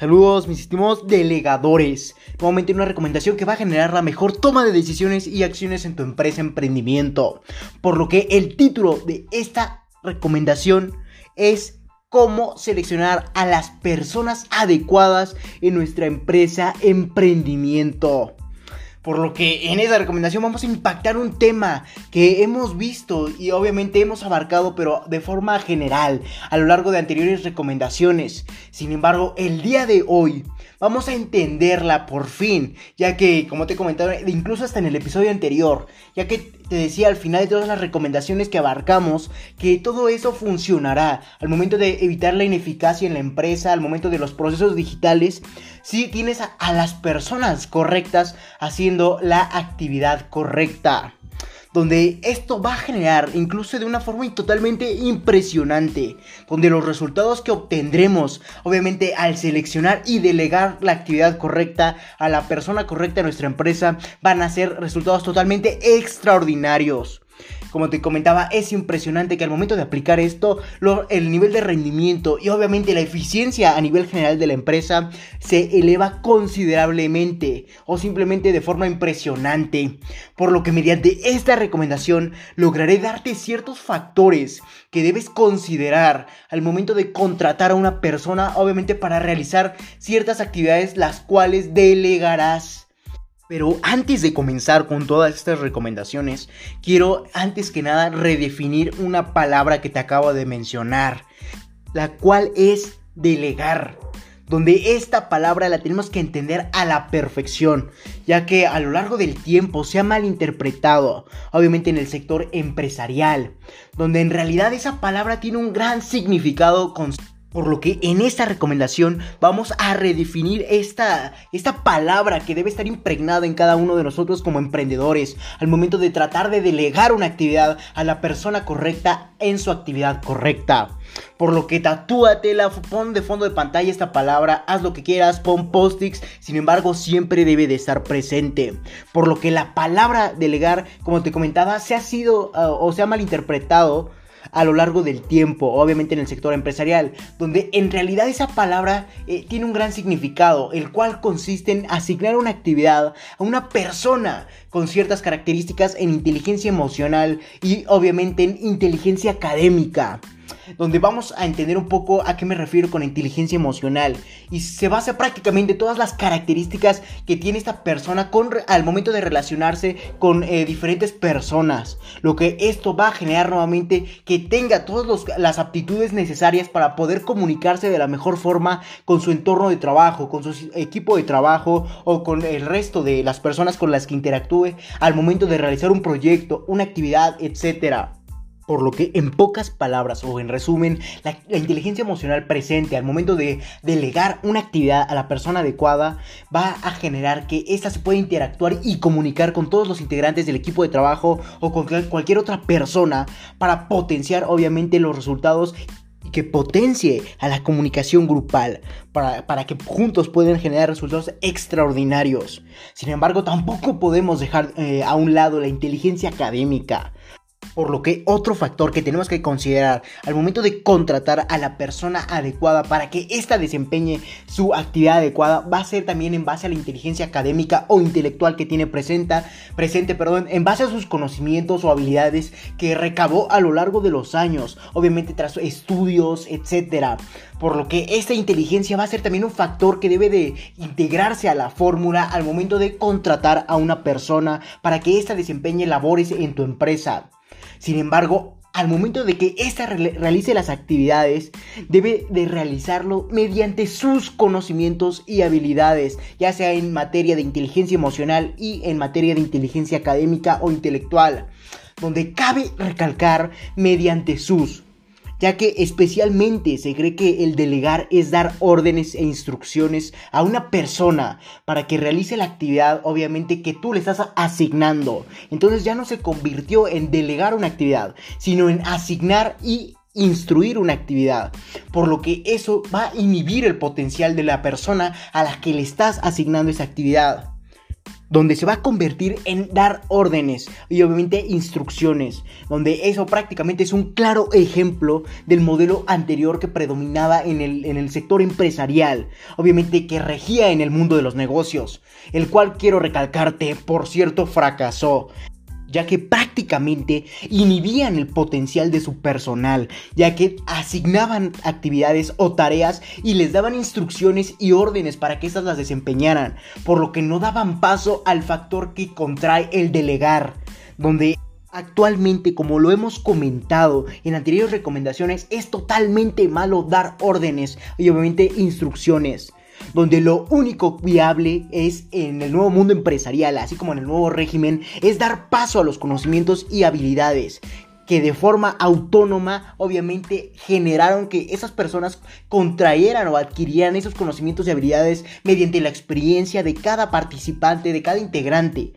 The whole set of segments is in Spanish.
Saludos mis estimados delegadores. Nuevamente una recomendación que va a generar la mejor toma de decisiones y acciones en tu empresa emprendimiento. Por lo que el título de esta recomendación es cómo seleccionar a las personas adecuadas en nuestra empresa emprendimiento. Por lo que en esa recomendación vamos a impactar un tema que hemos visto y obviamente hemos abarcado, pero de forma general, a lo largo de anteriores recomendaciones. Sin embargo, el día de hoy vamos a entenderla por fin, ya que, como te he comentado, incluso hasta en el episodio anterior, ya que te decía al final de todas las recomendaciones que abarcamos, que todo eso funcionará al momento de evitar la ineficacia en la empresa, al momento de los procesos digitales, si tienes a, las personas correctas haciendo la actividad correcta donde esto va a generar incluso de una forma totalmente impresionante, donde los resultados que obtendremos, obviamente al seleccionar y delegar la actividad correcta a la persona correcta en nuestra empresa, van a ser resultados totalmente extraordinarios. Como te comentaba, es impresionante que al momento de aplicar esto, el nivel de rendimiento y obviamente la eficiencia a nivel general de la empresa se eleva considerablemente o simplemente de forma impresionante. Por lo que mediante esta recomendación lograré darte ciertos factores que debes considerar al momento de contratar a una persona, obviamente para realizar ciertas actividades las cuales delegarás. Pero antes de comenzar con todas estas recomendaciones, quiero antes que nada redefinir una palabra que te acabo de mencionar, la cual es delegar donde esta palabra la tenemos que entender a la perfección, ya que a lo largo del tiempo se ha malinterpretado, obviamente en el sector empresarial, donde en realidad esa palabra tiene un gran significado con por lo que en esta recomendación vamos a redefinir esta, esta palabra que debe estar impregnada en cada uno de nosotros como emprendedores al momento de tratar de delegar una actividad a la persona correcta en su actividad correcta. Por lo que tatúatela, pon de fondo de pantalla esta palabra, haz lo que quieras, pon post-its, sin embargo siempre debe de estar presente. Por lo que la palabra delegar, como te comentaba, se ha sido uh, o se ha malinterpretado a lo largo del tiempo, obviamente en el sector empresarial, donde en realidad esa palabra eh, tiene un gran significado, el cual consiste en asignar una actividad a una persona con ciertas características en inteligencia emocional y obviamente en inteligencia académica donde vamos a entender un poco a qué me refiero con inteligencia emocional y se basa prácticamente todas las características que tiene esta persona con, al momento de relacionarse con eh, diferentes personas. Lo que esto va a generar nuevamente que tenga todas las aptitudes necesarias para poder comunicarse de la mejor forma con su entorno de trabajo, con su equipo de trabajo o con el resto de las personas con las que interactúe al momento de realizar un proyecto, una actividad, etcétera. Por lo que en pocas palabras o en resumen, la, inteligencia emocional presente al momento de delegar una actividad a la persona adecuada va a generar que ésta se pueda interactuar y comunicar con todos los integrantes del equipo de trabajo o con cualquier otra persona para potenciar obviamente los resultados y que potencie a la comunicación grupal para, que juntos puedan generar resultados extraordinarios. Sin embargo, tampoco podemos dejar eh, a un lado la inteligencia académica. Por lo que otro factor que tenemos que considerar al momento de contratar a la persona adecuada para que ésta desempeñe su actividad adecuada va a ser también en base a la inteligencia académica o intelectual que tiene presenta, presente, perdón, en base a sus conocimientos o habilidades que recabó a lo largo de los años, obviamente tras estudios, etcétera. Por lo que esta inteligencia va a ser también un factor que debe de integrarse a la fórmula al momento de contratar a una persona para que ésta desempeñe labores en tu empresa. Sin embargo, al momento de que ésta realice las actividades, debe de realizarlo mediante sus conocimientos y habilidades, ya sea en materia de inteligencia emocional y en materia de inteligencia académica o intelectual, donde cabe recalcar mediante sus ya que especialmente se cree que el delegar es dar órdenes e instrucciones a una persona para que realice la actividad obviamente que tú le estás asignando. Entonces ya no se convirtió en delegar una actividad, sino en asignar y instruir una actividad, por lo que eso va a inhibir el potencial de la persona a la que le estás asignando esa actividad. Donde se va a convertir en dar órdenes y obviamente instrucciones, donde eso prácticamente es un claro ejemplo del modelo anterior que predominaba en el, en el sector empresarial, obviamente que regía en el mundo de los negocios, el cual quiero recalcarte, por cierto, fracasó ya que prácticamente inhibían el potencial de su personal, ya que asignaban actividades o tareas y les daban instrucciones y órdenes para que éstas las desempeñaran, por lo que no daban paso al factor que contrae el delegar, donde Actualmente, como lo hemos comentado en anteriores recomendaciones, es totalmente malo dar órdenes y obviamente instrucciones donde lo único viable es en el nuevo mundo empresarial, así como en el nuevo régimen, es dar paso a los conocimientos y habilidades que de forma autónoma obviamente generaron que esas personas contrayeran o adquirieran esos conocimientos y habilidades mediante la experiencia de cada participante, de cada integrante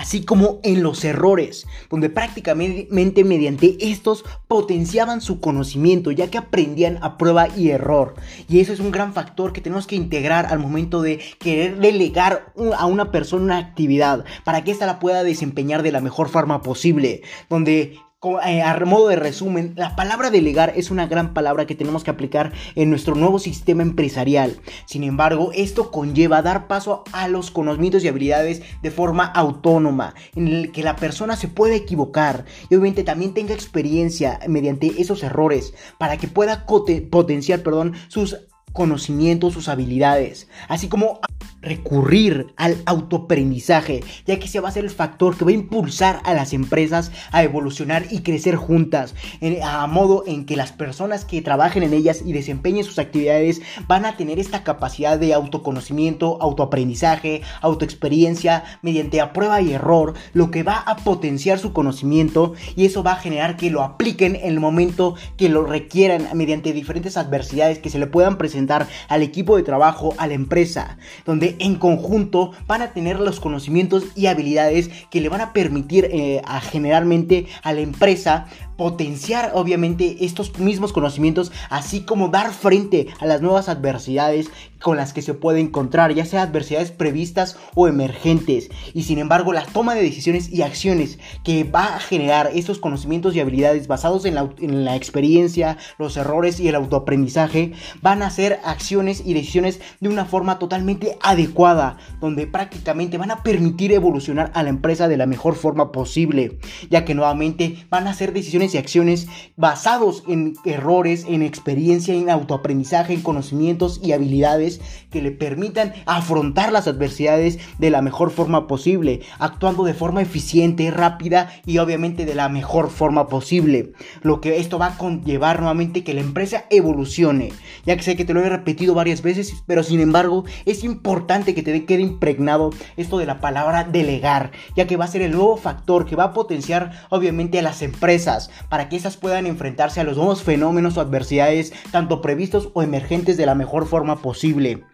así como en los errores, donde prácticamente mediante estos potenciaban su conocimiento, ya que aprendían a prueba y error. Y eso es un gran factor que tenemos que integrar al momento de querer delegar a una persona una actividad para que ésta la pueda desempeñar de la mejor forma posible, donde a modo de resumen, la palabra delegar es una gran palabra que tenemos que aplicar en nuestro nuevo sistema empresarial. Sin embargo, esto conlleva dar paso a los conocimientos y habilidades de forma autónoma, en el que la persona se pueda equivocar y obviamente también tenga experiencia mediante esos errores para que pueda potenciar perdón, sus conocimientos, sus habilidades, así como recurrir al autoaprendizaje, ya que se va a ser el factor que va a impulsar a las empresas a evolucionar y crecer juntas, a modo en que las personas que trabajen en ellas y desempeñen sus actividades van a tener esta capacidad de autoconocimiento, autoaprendizaje, autoexperiencia, mediante a prueba y error, lo que va a potenciar su conocimiento y eso va a generar que lo apliquen en el momento que lo requieran mediante diferentes adversidades que se le puedan presentar al equipo de trabajo, a la empresa, donde en conjunto van a tener los conocimientos y habilidades que le van a permitir eh, a generalmente a la empresa potenciar obviamente estos mismos conocimientos, así como dar frente a las nuevas adversidades con las que se puede encontrar, ya sea adversidades previstas o emergentes. Y sin embargo, la toma de decisiones y acciones que va a generar estos conocimientos y habilidades basados en la, en la experiencia, los errores y el autoaprendizaje van a ser acciones y decisiones de una forma totalmente adecuada, donde prácticamente van a permitir evolucionar a la empresa de la mejor forma posible, ya que nuevamente van a ser decisiones y acciones basados en errores, en experiencia, en autoaprendizaje, en conocimientos y habilidades que le permitan afrontar las adversidades de la mejor forma posible, actuando de forma eficiente, rápida y obviamente de la mejor forma posible. Lo que esto va a conllevar nuevamente que la empresa evolucione, ya que sé que te lo he repetido varias veces, pero sin embargo es importante que te quede impregnado esto de la palabra delegar, ya que va a ser el nuevo factor que va a potenciar obviamente a las empresas, para que éstas puedan enfrentarse a los nuevos fenómenos o adversidades, tanto previstos o emergentes, de la mejor forma posible.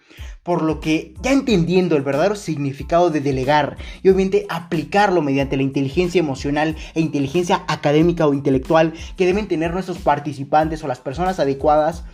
Por lo que, ya entendiendo el verdadero significado de delegar y obviamente aplicarlo mediante la inteligencia emocional e inteligencia académica o intelectual que deben tener nuestros participantes o las personas adecuadas,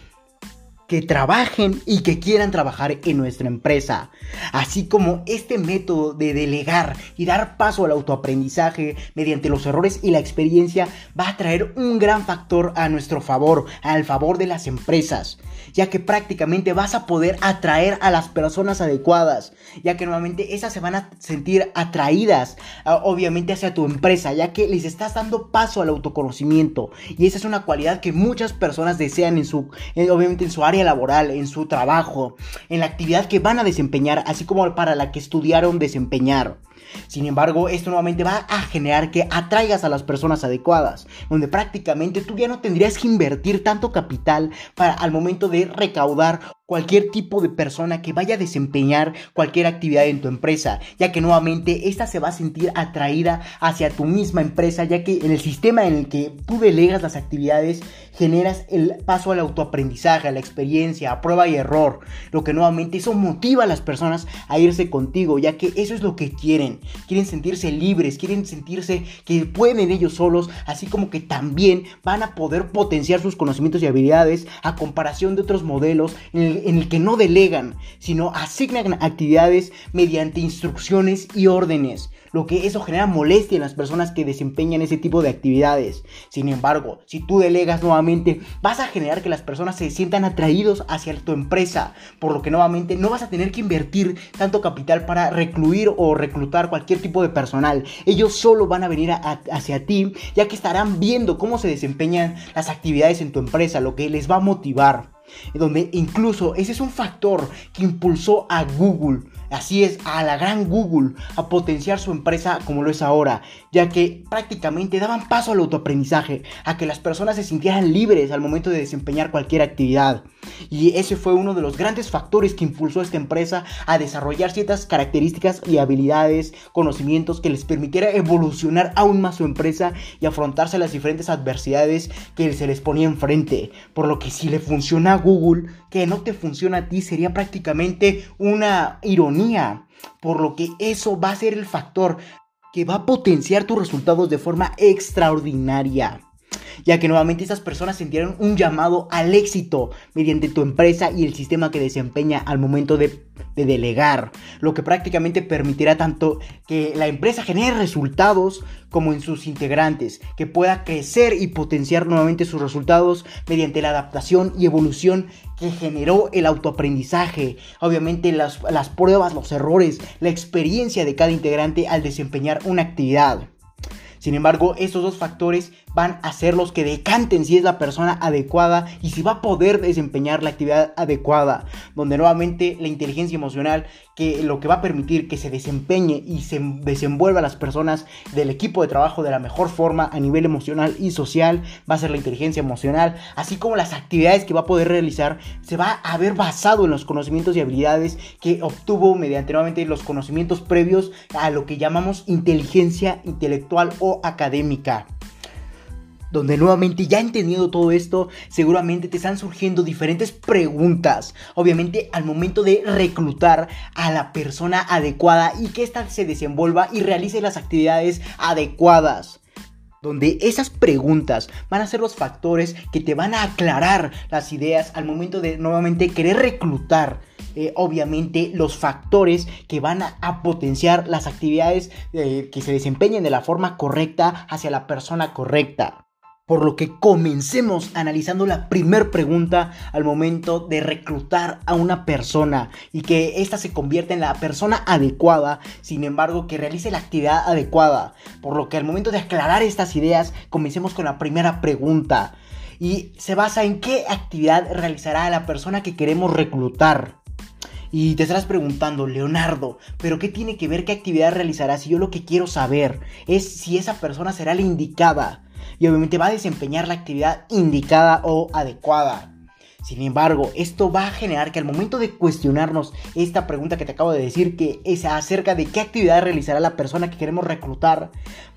que trabajen y que quieran trabajar en nuestra empresa. Así como este método de delegar y dar paso al autoaprendizaje mediante los errores y la experiencia va a traer un gran factor a nuestro favor, al favor de las empresas, ya que prácticamente vas a poder atraer a las personas adecuadas, ya que nuevamente esas se van a sentir atraídas obviamente hacia tu empresa, ya que les estás dando paso al autoconocimiento y esa es una cualidad que muchas personas desean en su obviamente en su laboral, en su trabajo, en la actividad que van a desempeñar, así como para la que estudiaron desempeñar. Sin embargo, esto nuevamente va a generar que atraigas a las personas adecuadas, donde prácticamente tú ya no tendrías que invertir tanto capital para al momento de recaudar cualquier tipo de persona que vaya a desempeñar cualquier actividad en tu empresa, ya que nuevamente esta se va a sentir atraída hacia tu misma empresa, ya que en el sistema en el que tú delegas las actividades generas el paso al autoaprendizaje, a la experiencia, a prueba y error, lo que nuevamente eso motiva a las personas a irse contigo, ya que eso es lo que quieren quieren. Sentirse libres, quieren sentirse que pueden ellos solos, así como que también van a poder potenciar sus conocimientos y habilidades a comparación de otros modelos en el que no delegan, sino asignan actividades mediante instrucciones y órdenes lo que eso genera molestia en las personas que desempeñan ese tipo de actividades. Sin embargo, si tú delegas nuevamente, vas a generar que las personas se sientan atraídos hacia tu empresa, por lo que nuevamente no vas a tener que invertir tanto capital para recluir o reclutar cualquier tipo de personal. Ellos solo van a venir hacia ti, ya que estarán viendo cómo se desempeñan las actividades en tu empresa, lo que les va a motivar donde incluso ese es un factor que impulsó a Google Así es, a la gran Google a potenciar su empresa como lo es ahora, ya que prácticamente daban paso al autoaprendizaje, a que las personas se sintieran libres al momento de desempeñar cualquier actividad. Y ese fue uno de los grandes factores que impulsó a esta empresa a desarrollar ciertas características y habilidades, conocimientos que les permitiera evolucionar aún más su empresa y afrontarse a las diferentes adversidades que se les ponía enfrente. Por lo que si le funciona a Google, que no te funciona a ti sería prácticamente una ironía por lo que eso va a ser el factor que va a potenciar tus resultados de forma extraordinaria ya que nuevamente estas personas sintieron un llamado al éxito mediante tu empresa y el sistema que desempeña al momento de, delegar, lo que prácticamente permitirá tanto que la empresa genere resultados como en sus integrantes, que pueda crecer y potenciar nuevamente sus resultados mediante la adaptación y evolución que generó el autoaprendizaje, obviamente las, las pruebas, los errores, la experiencia de cada integrante al desempeñar una actividad. Sin embargo, estos dos factores van a ser los que decanten si es la persona adecuada y si va a poder desempeñar la actividad adecuada, donde nuevamente la inteligencia emocional que lo que va a permitir que se desempeñe y se desenvuelva las personas del equipo de trabajo de la mejor forma a nivel emocional y social va a ser la inteligencia emocional, así como las actividades que va a poder realizar se va a haber basado en los conocimientos y habilidades que obtuvo mediante nuevamente los conocimientos previos a lo que llamamos inteligencia intelectual o académica donde nuevamente ya entendiendo todo esto, seguramente te están surgiendo diferentes preguntas. Obviamente al momento de reclutar a la persona adecuada y que ésta se desenvuelva y realice las actividades adecuadas donde esas preguntas van a ser los factores que te van a aclarar las ideas al momento de nuevamente querer reclutar. Eh, obviamente los factores que van a, potenciar las actividades eh, que se desempeñen de la forma correcta hacia la persona correcta. Por lo que comencemos analizando la primer pregunta al momento de reclutar a una persona y que ésta se convierta en la persona adecuada, sin embargo que realice la actividad adecuada. Por lo que al momento de aclarar estas ideas, comencemos con la primera pregunta. Y se basa en qué actividad realizará la persona que queremos reclutar. Y te estarás preguntando, Leonardo, ¿pero qué tiene que ver qué actividad realizará si yo lo que quiero saber es si esa persona será la indicada? Y obviamente va a desempeñar la actividad indicada o adecuada. Sin embargo, esto va a generar que al momento de cuestionarnos esta pregunta que te acabo de decir, que es acerca de qué actividad realizará la persona que queremos reclutar,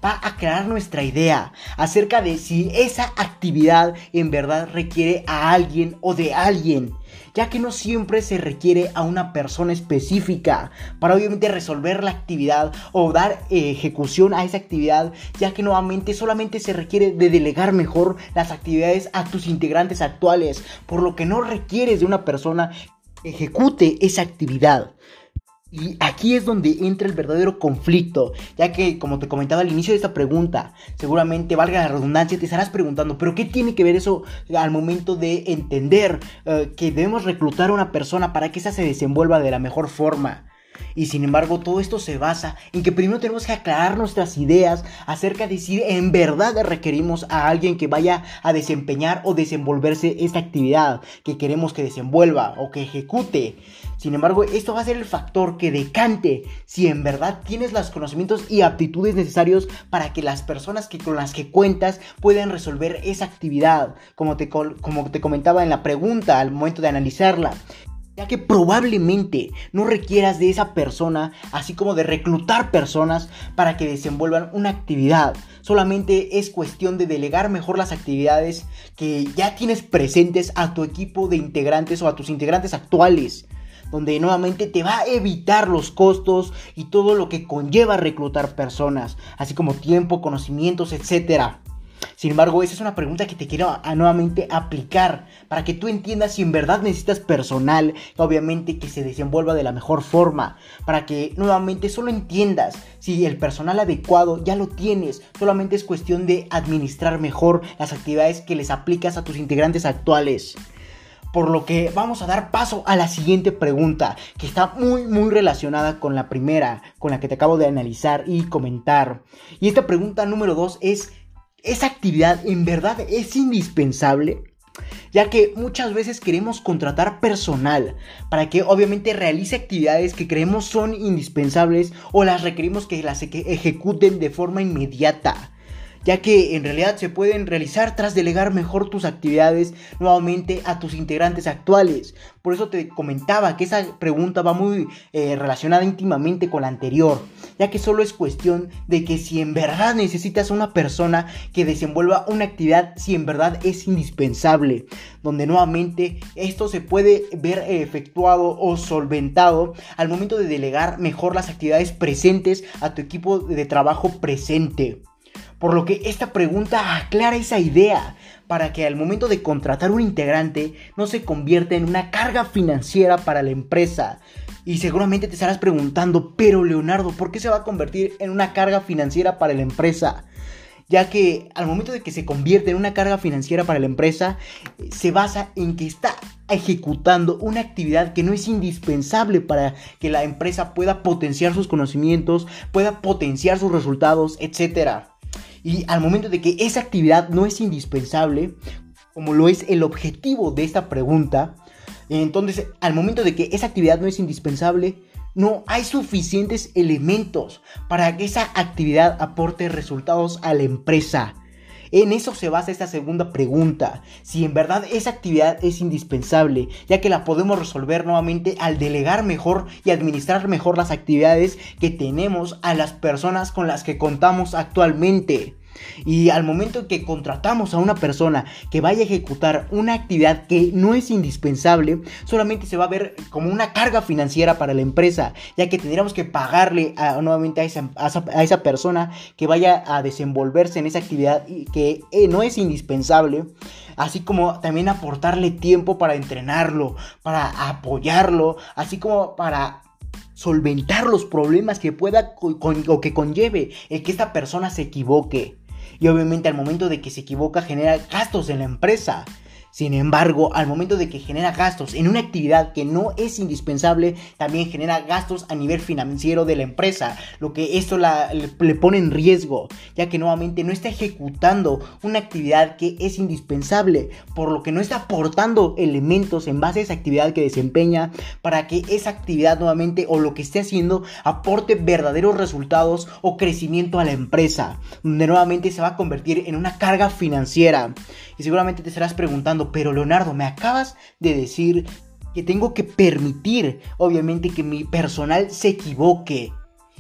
va a crear nuestra idea acerca de si esa actividad en verdad requiere a alguien o de alguien ya que no siempre se requiere a una persona específica para obviamente resolver la actividad o dar eh, ejecución a esa actividad, ya que nuevamente solamente se requiere de delegar mejor las actividades a tus integrantes actuales, por lo que no requieres de una persona que ejecute esa actividad. Y aquí es donde entra el verdadero conflicto, ya que como te comentaba al inicio de esta pregunta, seguramente valga la redundancia, te estarás preguntando, pero ¿qué tiene que ver eso al momento de entender eh, que debemos reclutar a una persona para que esa se desenvuelva de la mejor forma? Y sin embargo, todo esto se basa en que primero tenemos que aclarar nuestras ideas acerca de si en verdad requerimos a alguien que vaya a desempeñar o desenvolverse esta actividad que queremos que desenvuelva o que ejecute. Sin embargo, esto va a ser el factor que decante si en verdad tienes los conocimientos y aptitudes necesarios para que las personas que, con las que cuentas puedan resolver esa actividad, como te, como te comentaba en la pregunta al momento de analizarla ya que probablemente no requieras de esa persona, así como de reclutar personas para que desenvuelvan una actividad. Solamente es cuestión de delegar mejor las actividades que ya tienes presentes a tu equipo de integrantes o a tus integrantes actuales donde nuevamente te va a evitar los costos y todo lo que conlleva reclutar personas, así como tiempo, conocimientos, etcétera. Sin embargo, esa es una pregunta que te quiero nuevamente aplicar para que tú entiendas si en verdad necesitas personal, obviamente que se desenvuelva de la mejor forma, para que nuevamente solo entiendas si el personal adecuado ya lo tienes, solamente es cuestión de administrar mejor las actividades que les aplicas a tus integrantes actuales. Por lo que vamos a dar paso a la siguiente pregunta, que está muy muy relacionada con la primera, con la que te acabo de analizar y comentar. Y esta pregunta número 2 es, esa actividad en verdad es indispensable, ya que muchas veces queremos contratar personal para que obviamente realice actividades que creemos son indispensables o las requerimos que las ejecuten de forma inmediata ya que en realidad se pueden realizar tras delegar mejor tus actividades nuevamente a tus integrantes actuales. Por eso te comentaba que esa pregunta va muy eh, relacionada íntimamente con la anterior, ya que solo es cuestión de que si en verdad necesitas una persona que desenvuelva una actividad, si en verdad es indispensable, donde nuevamente esto se puede ver efectuado o solventado al momento de delegar mejor las actividades presentes a tu equipo de trabajo presente. Por lo que esta pregunta aclara esa idea para que al momento de contratar un integrante no se convierta en una carga financiera para la empresa. Y seguramente te estarás preguntando, pero Leonardo, ¿por qué se va a convertir en una carga financiera para la empresa? ya que al momento de que se convierte en una carga financiera para la empresa, se basa en que está ejecutando una actividad que no es indispensable para que la empresa pueda potenciar sus conocimientos, pueda potenciar sus resultados, etcétera. Y al momento de que esa actividad no es indispensable, como lo es el objetivo de esta pregunta, entonces al momento de que esa actividad no es indispensable, no hay suficientes elementos para que esa actividad aporte resultados a la empresa. En eso se basa esta segunda pregunta, si en verdad esa actividad es indispensable, ya que la podemos resolver nuevamente al delegar mejor y administrar mejor las actividades que tenemos a las personas con las que contamos actualmente. Y al momento que contratamos a una persona que vaya a ejecutar una actividad que no es indispensable, solamente se va a ver como una carga financiera para la empresa, ya que tendríamos que pagarle nuevamente a esa, persona que vaya a desenvolverse en esa actividad que eh, no es indispensable, así como también aportarle tiempo para entrenarlo, para apoyarlo, así como para solventar los problemas que pueda o que conlleve el que esta persona se equivoque y obviamente al momento de que se equivoca genera gastos en la empresa. Sin embargo, al momento de que genera gastos en una actividad que no es indispensable, también genera gastos a nivel financiero de la empresa, lo que esto le, pone en riesgo, ya que nuevamente no está ejecutando una actividad que es indispensable, por lo que no está aportando elementos en base a esa actividad que desempeña para que esa actividad nuevamente o lo que esté haciendo aporte verdaderos resultados o crecimiento a la empresa, donde nuevamente se va a convertir en una carga financiera. Y seguramente te estarás preguntando, pero Leonardo, me acabas de decir que tengo que permitir, obviamente, que mi personal se equivoque.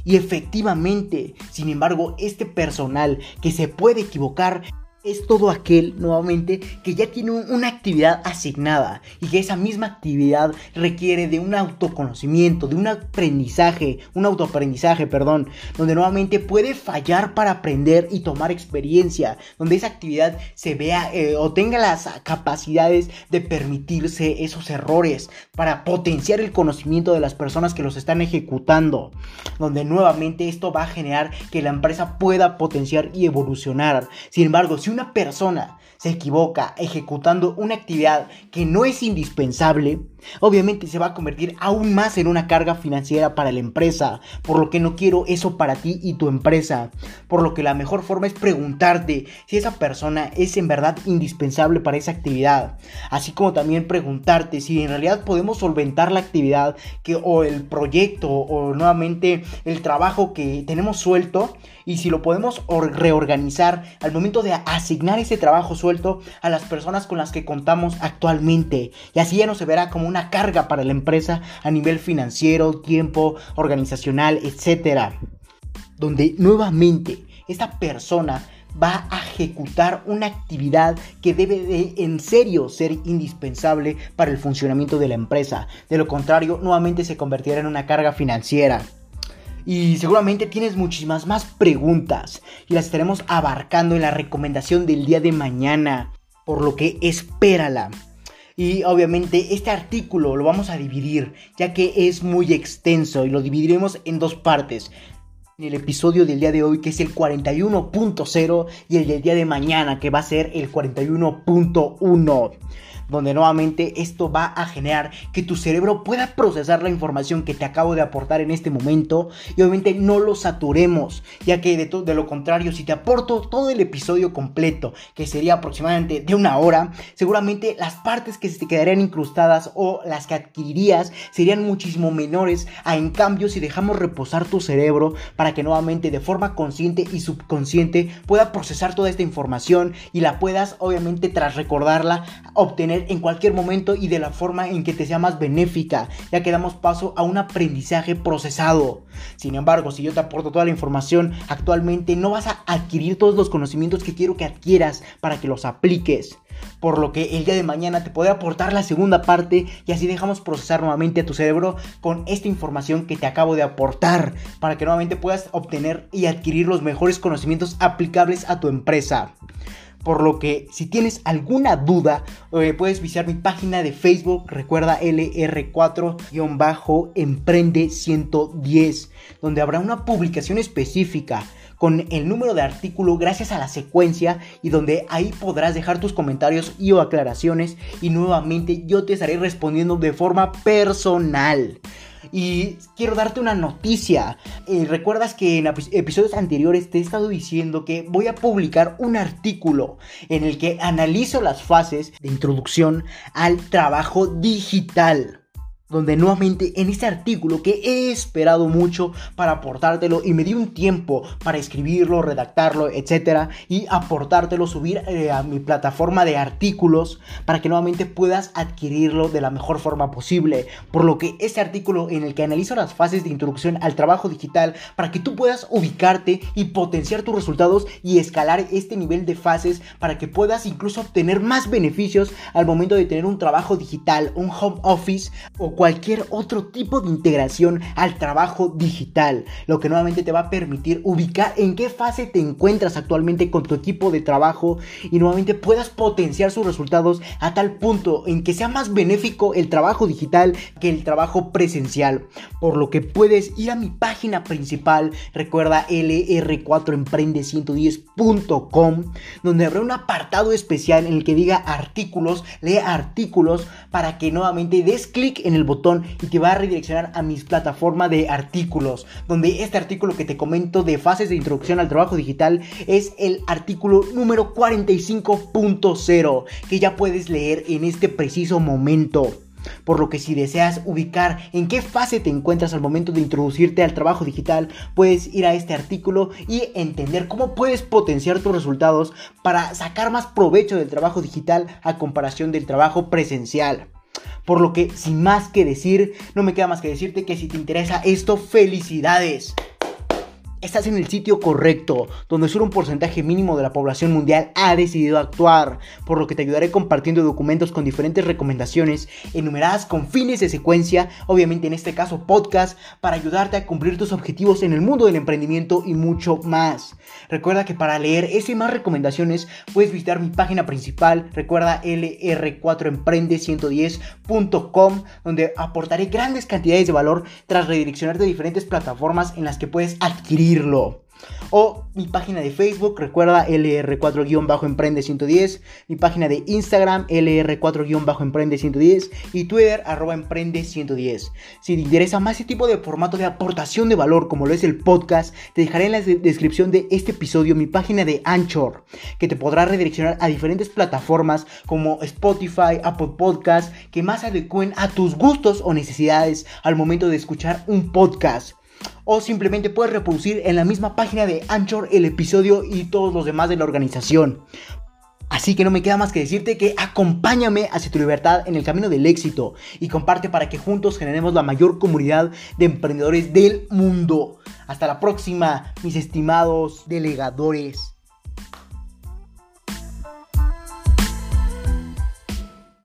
Y efectivamente, sin embargo, este personal que se puede equivocar es todo aquel, nuevamente, que ya tiene una actividad asignada y que esa misma actividad requiere de un autoconocimiento, de un aprendizaje, un autoaprendizaje, perdón, donde nuevamente puede fallar para aprender y tomar experiencia, donde esa actividad se vea eh, o tenga las capacidades de permitirse esos errores para potenciar el conocimiento de las personas que los están ejecutando, donde nuevamente esto va a generar que la empresa pueda potenciar y evolucionar. Sin embargo, si una persona se equivoca ejecutando una actividad que no es indispensable, obviamente se va a convertir aún más en una carga financiera para la empresa, por lo que no quiero eso para ti y tu empresa, por lo que la mejor forma es preguntarte si esa persona es en verdad indispensable para esa actividad, así como también preguntarte si en realidad podemos solventar la actividad que o el proyecto o nuevamente el trabajo que tenemos suelto y si lo podemos reorganizar al momento de asignar ese trabajo suelto a las personas con las que contamos actualmente y así ya no se verá como un una carga para la empresa a nivel financiero, tiempo, organizacional, etcétera. Donde nuevamente esta persona va a ejecutar una actividad que debe de en serio ser indispensable para el funcionamiento de la empresa. De lo contrario, nuevamente se convertirá en una carga financiera. Y seguramente tienes muchísimas más preguntas y las estaremos abarcando en la recomendación del día de mañana. Por lo que espérala. Y obviamente este artículo lo vamos a dividir, ya que es muy extenso y lo dividiremos en dos partes. En el episodio del día de hoy, que es el 41.0, y el del día de mañana, que va a ser el 41.1 donde nuevamente esto va a generar que tu cerebro pueda procesar la información que te acabo de aportar en este momento y obviamente no lo saturemos, ya que de, de lo contrario, si te aporto todo el episodio completo, que sería aproximadamente de una hora, seguramente las partes que se te quedarían incrustadas o las que adquirirías serían muchísimo menores. A en cambio si dejamos reposar tu cerebro para que nuevamente de forma consciente y subconsciente pueda procesar toda esta información y la puedas obviamente tras recordarla obtener en cualquier momento y de la forma en que te sea más benéfica, ya que damos paso a un aprendizaje procesado. Sin embargo, si yo te aporto toda la información actualmente, no vas a adquirir todos los conocimientos que quiero que adquieras para que los apliques. Por lo que el día de mañana te podré aportar la segunda parte y así dejamos procesar nuevamente a tu cerebro con esta información que te acabo de aportar para que nuevamente puedas obtener y adquirir los mejores conocimientos aplicables a tu empresa. Por lo que si tienes alguna duda, eh, puedes visitar mi página de Facebook, recuerda LR4-Emprende 110, donde habrá una publicación específica con el número de artículo gracias a la secuencia y donde ahí podrás dejar tus comentarios y o aclaraciones y nuevamente yo te estaré respondiendo de forma personal. Y quiero darte una noticia. Eh, Recuerdas que en episodios anteriores te he estado diciendo que voy a publicar un artículo en el que analizo las fases de introducción al trabajo digital donde nuevamente en este artículo que he esperado mucho para aportártelo y me di un tiempo para escribirlo, redactarlo, etcétera y aportártelo, subir eh, a mi plataforma de artículos para que nuevamente puedas adquirirlo de la mejor forma posible. Por lo que este artículo en el que analizo las fases de introducción al trabajo digital para que tú puedas ubicarte y potenciar tus resultados y escalar este nivel de fases para que puedas incluso obtener más beneficios al momento de tener un trabajo digital, un home office o cualquier otro tipo de integración al trabajo digital, lo que nuevamente te va a permitir ubicar en qué fase te encuentras actualmente con tu equipo de trabajo y nuevamente puedas potenciar sus resultados a tal punto en que sea más benéfico el trabajo digital que el trabajo presencial, por lo que puedes ir a mi página principal, recuerda lr4emprende110.com, donde habrá un apartado especial en el que diga artículos, lee artículos para que nuevamente des clic en el botón y te va a redireccionar a mis plataformas de artículos, donde este artículo que te comento de fases de introducción al trabajo digital es el artículo número 45.0 que ya puedes leer en este preciso momento. Por lo que si deseas ubicar en qué fase te encuentras al momento de introducirte al trabajo digital, puedes ir a este artículo y entender cómo puedes potenciar tus resultados para sacar más provecho del trabajo digital a comparación del trabajo presencial. Por lo que, sin más que decir, no me queda más que decirte que si te interesa esto, felicidades estás en el sitio correcto, donde solo un porcentaje mínimo de la población mundial ha decidido actuar, por lo que te ayudaré compartiendo documentos con diferentes recomendaciones enumeradas con fines de secuencia, obviamente en este caso podcast, para ayudarte a cumplir tus objetivos en el mundo del emprendimiento y mucho más. Recuerda que para leer ese y más recomendaciones puedes visitar mi página principal, recuerda lr4emprende110.com, donde aportaré grandes cantidades de valor tras redireccionarte a diferentes plataformas en las que puedes adquirir o mi página de Facebook, recuerda LR4-Emprende110. Mi página de Instagram, LR4-Emprende110. Y Twitter, arroba Emprende110. Si te interesa más ese tipo de formato de aportación de valor como lo es el podcast, te dejaré en la descripción de este episodio mi página de Anchor, que te podrá redireccionar a diferentes plataformas como Spotify, Apple Podcast, que más adecuen a tus gustos o necesidades al momento de escuchar un podcast o simplemente puedes reproducir en la misma página de Anchor el episodio y todos los demás de la organización. Así que no me queda más que decirte que acompáñame hacia tu libertad en el camino del éxito y comparte para que juntos generemos la mayor comunidad de emprendedores del mundo. Hasta la próxima, mis estimados delegadores.